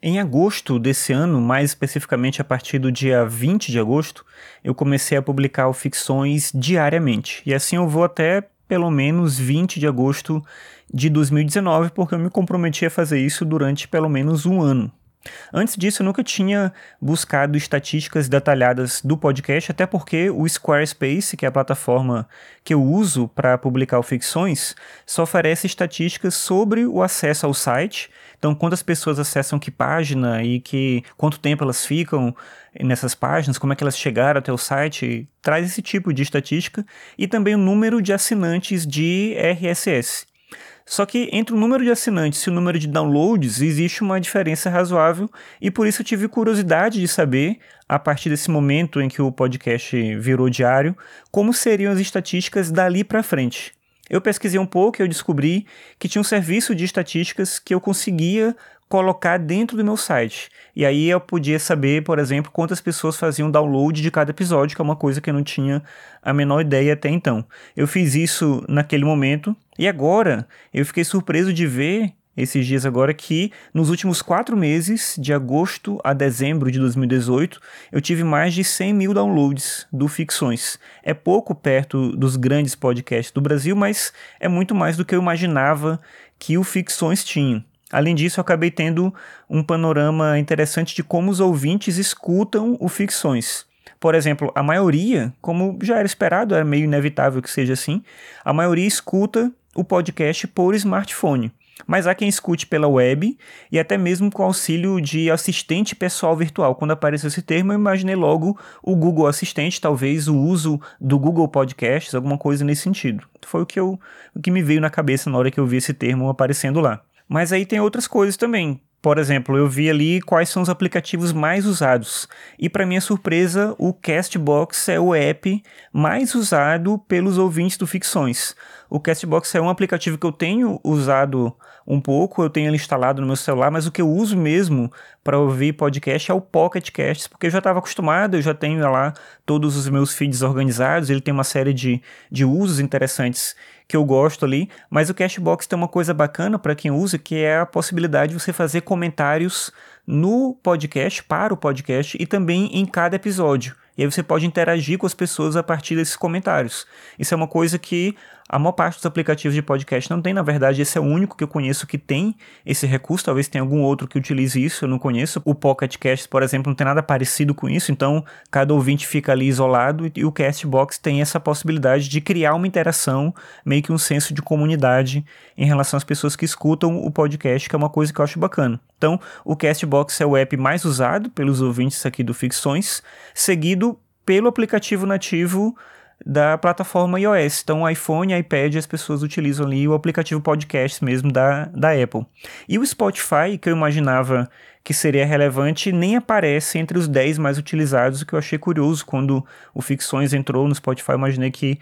Em agosto desse ano, mais especificamente a partir do dia 20 de agosto, eu comecei a publicar ficções diariamente. E assim eu vou até pelo menos 20 de agosto de 2019, porque eu me comprometi a fazer isso durante pelo menos um ano. Antes disso, eu nunca tinha buscado estatísticas detalhadas do podcast, até porque o Squarespace, que é a plataforma que eu uso para publicar ficções, só oferece estatísticas sobre o acesso ao site. Então, quantas pessoas acessam que página e que quanto tempo elas ficam nessas páginas, como é que elas chegaram até o site, traz esse tipo de estatística e também o número de assinantes de RSS. Só que entre o número de assinantes e o número de downloads existe uma diferença razoável e por isso eu tive curiosidade de saber, a partir desse momento em que o podcast virou diário, como seriam as estatísticas dali para frente. Eu pesquisei um pouco e eu descobri que tinha um serviço de estatísticas que eu conseguia colocar dentro do meu site. E aí eu podia saber, por exemplo, quantas pessoas faziam download de cada episódio, que é uma coisa que eu não tinha a menor ideia até então. Eu fiz isso naquele momento e agora eu fiquei surpreso de ver esses dias agora que nos últimos quatro meses, de agosto a dezembro de 2018, eu tive mais de 100 mil downloads do Ficções. É pouco perto dos grandes podcasts do Brasil, mas é muito mais do que eu imaginava que o Ficções tinha. Além disso, eu acabei tendo um panorama interessante de como os ouvintes escutam o Ficções. Por exemplo, a maioria, como já era esperado, era meio inevitável que seja assim, a maioria escuta o podcast por smartphone. Mas há quem escute pela web e até mesmo com auxílio de assistente pessoal virtual. Quando apareceu esse termo, eu imaginei logo o Google Assistente, talvez o uso do Google Podcasts, alguma coisa nesse sentido. Foi o que, eu, o que me veio na cabeça na hora que eu vi esse termo aparecendo lá. Mas aí tem outras coisas também. Por exemplo, eu vi ali quais são os aplicativos mais usados. E para minha surpresa, o Castbox é o app mais usado pelos ouvintes do Ficções. O Castbox é um aplicativo que eu tenho usado um pouco, eu tenho ele instalado no meu celular, mas o que eu uso mesmo para ouvir podcast é o Pocket Casts, porque eu já estava acostumado, eu já tenho lá todos os meus feeds organizados, ele tem uma série de, de usos interessantes que eu gosto ali, mas o Cashbox tem uma coisa bacana para quem usa, que é a possibilidade de você fazer comentários no podcast, para o podcast e também em cada episódio. E aí você pode interagir com as pessoas a partir desses comentários. Isso é uma coisa que a maior parte dos aplicativos de podcast não tem, na verdade, esse é o único que eu conheço que tem esse recurso, talvez tenha algum outro que utilize isso, eu não conheço. O Pocket Cast, por exemplo, não tem nada parecido com isso, então cada ouvinte fica ali isolado e o Castbox tem essa possibilidade de criar uma interação, meio que um senso de comunidade em relação às pessoas que escutam o podcast, que é uma coisa que eu acho bacana. Então, o Castbox é o app mais usado pelos ouvintes aqui do Ficções, seguido pelo aplicativo nativo da plataforma iOS. Então, iPhone iPad as pessoas utilizam ali o aplicativo podcast mesmo da, da Apple. E o Spotify, que eu imaginava que seria relevante, nem aparece entre os 10 mais utilizados, o que eu achei curioso quando o Ficções entrou no Spotify. Eu imaginei que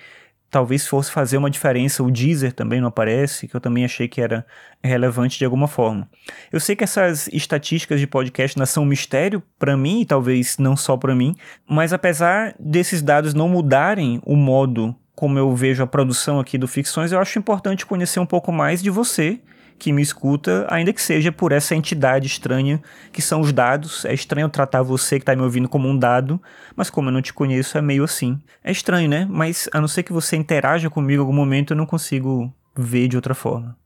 talvez fosse fazer uma diferença. O Deezer também não aparece, que eu também achei que era relevante de alguma forma. Eu sei que essas estatísticas de podcast são um mistério para mim, e talvez não só para mim, mas apesar desses dados não mudarem o modo como eu vejo a produção aqui do Ficções, eu acho importante conhecer um pouco mais de você que me escuta, ainda que seja por essa entidade estranha que são os dados. É estranho tratar você que está me ouvindo como um dado, mas como eu não te conheço, é meio assim. É estranho, né? Mas a não ser que você interaja comigo em algum momento, eu não consigo ver de outra forma.